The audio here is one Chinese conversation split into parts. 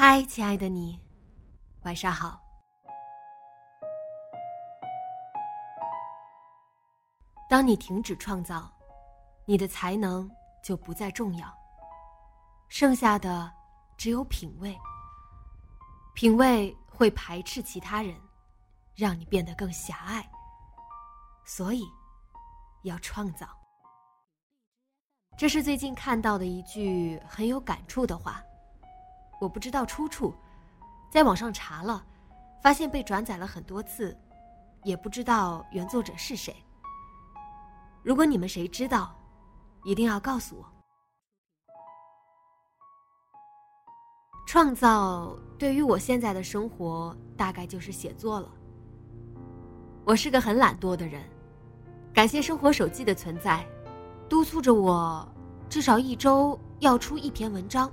嗨，亲爱的你，晚上好。当你停止创造，你的才能就不再重要，剩下的只有品味。品味会排斥其他人，让你变得更狭隘。所以，要创造。这是最近看到的一句很有感触的话。我不知道出处，在网上查了，发现被转载了很多次，也不知道原作者是谁。如果你们谁知道，一定要告诉我。创造对于我现在的生活，大概就是写作了。我是个很懒惰的人，感谢生活手记的存在，督促着我至少一周要出一篇文章。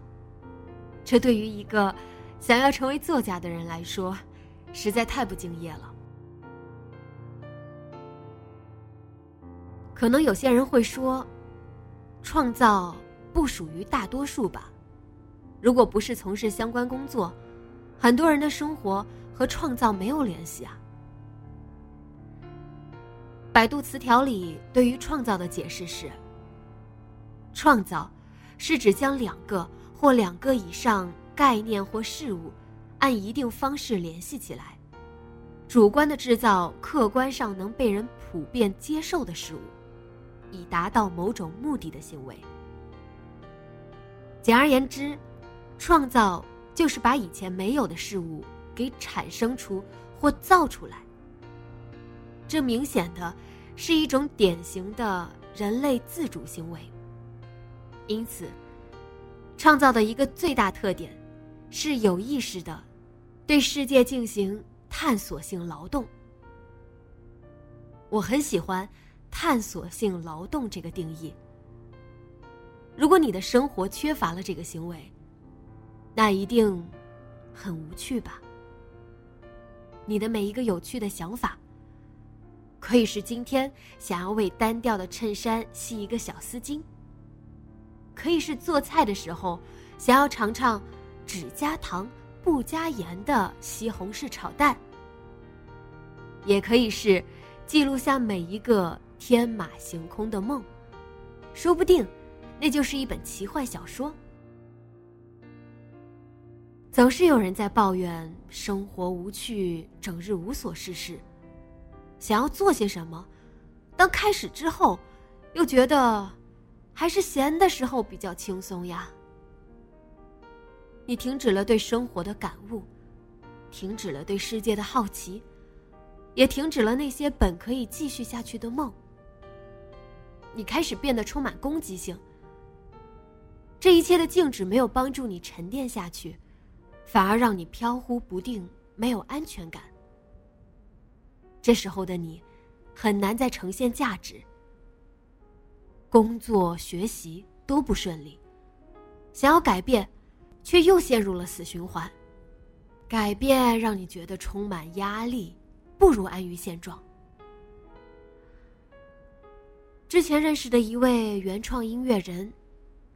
这对于一个想要成为作家的人来说，实在太不敬业了。可能有些人会说，创造不属于大多数吧。如果不是从事相关工作，很多人的生活和创造没有联系啊。百度词条里对于创造的解释是：创造是指将两个。或两个以上概念或事物，按一定方式联系起来，主观的制造客观上能被人普遍接受的事物，以达到某种目的的行为。简而言之，创造就是把以前没有的事物给产生出或造出来。这明显的是一种典型的人类自主行为。因此。创造的一个最大特点，是有意识的对世界进行探索性劳动。我很喜欢“探索性劳动”这个定义。如果你的生活缺乏了这个行为，那一定很无趣吧？你的每一个有趣的想法，可以是今天想要为单调的衬衫系一个小丝巾。可以是做菜的时候，想要尝尝只加糖不加盐的西红柿炒蛋；也可以是记录下每一个天马行空的梦，说不定那就是一本奇幻小说。总是有人在抱怨生活无趣，整日无所事事，想要做些什么，当开始之后，又觉得。还是闲的时候比较轻松呀。你停止了对生活的感悟，停止了对世界的好奇，也停止了那些本可以继续下去的梦。你开始变得充满攻击性。这一切的静止没有帮助你沉淀下去，反而让你飘忽不定，没有安全感。这时候的你，很难再呈现价值。工作、学习都不顺利，想要改变，却又陷入了死循环。改变让你觉得充满压力，不如安于现状。之前认识的一位原创音乐人，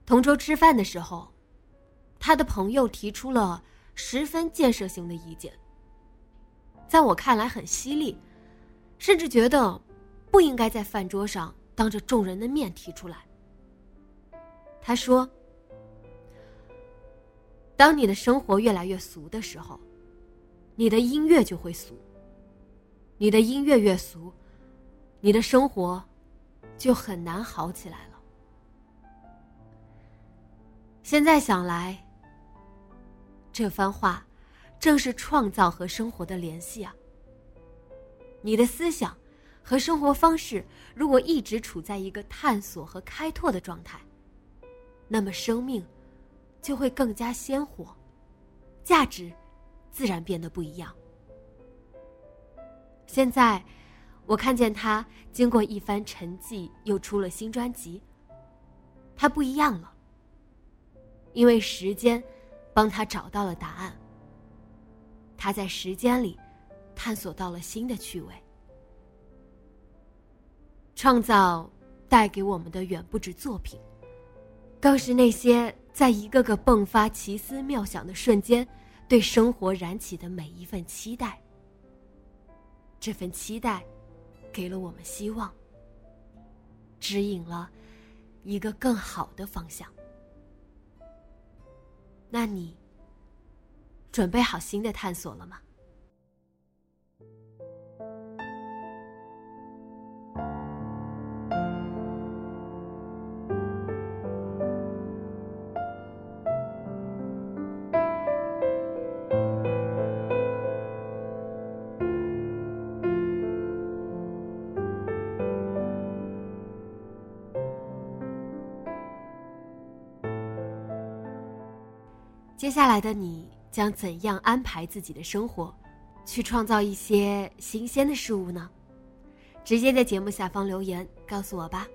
同桌吃饭的时候，他的朋友提出了十分建设性的意见，在我看来很犀利，甚至觉得不应该在饭桌上。当着众人的面提出来。他说：“当你的生活越来越俗的时候，你的音乐就会俗。你的音乐越俗，你的生活就很难好起来了。现在想来，这番话正是创造和生活的联系啊。你的思想和生活方式如果一直处在一个探索和开拓的状态，那么生命就会更加鲜活，价值自然变得不一样。现在，我看见他经过一番沉寂，又出了新专辑。他不一样了，因为时间帮他找到了答案。他在时间里。探索到了新的趣味，创造带给我们的远不止作品，更是那些在一个个迸发奇思妙想的瞬间，对生活燃起的每一份期待。这份期待，给了我们希望，指引了一个更好的方向。那你准备好新的探索了吗？接下来的你将怎样安排自己的生活，去创造一些新鲜的事物呢？直接在节目下方留言告诉我吧。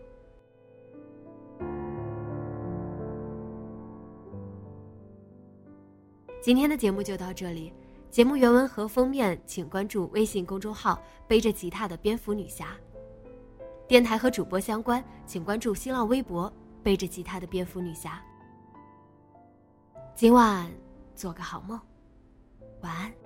今天的节目就到这里，节目原文和封面请关注微信公众号“背着吉他的蝙蝠女侠”。电台和主播相关，请关注新浪微博“背着吉他的蝙蝠女侠”。今晚做个好梦，晚安。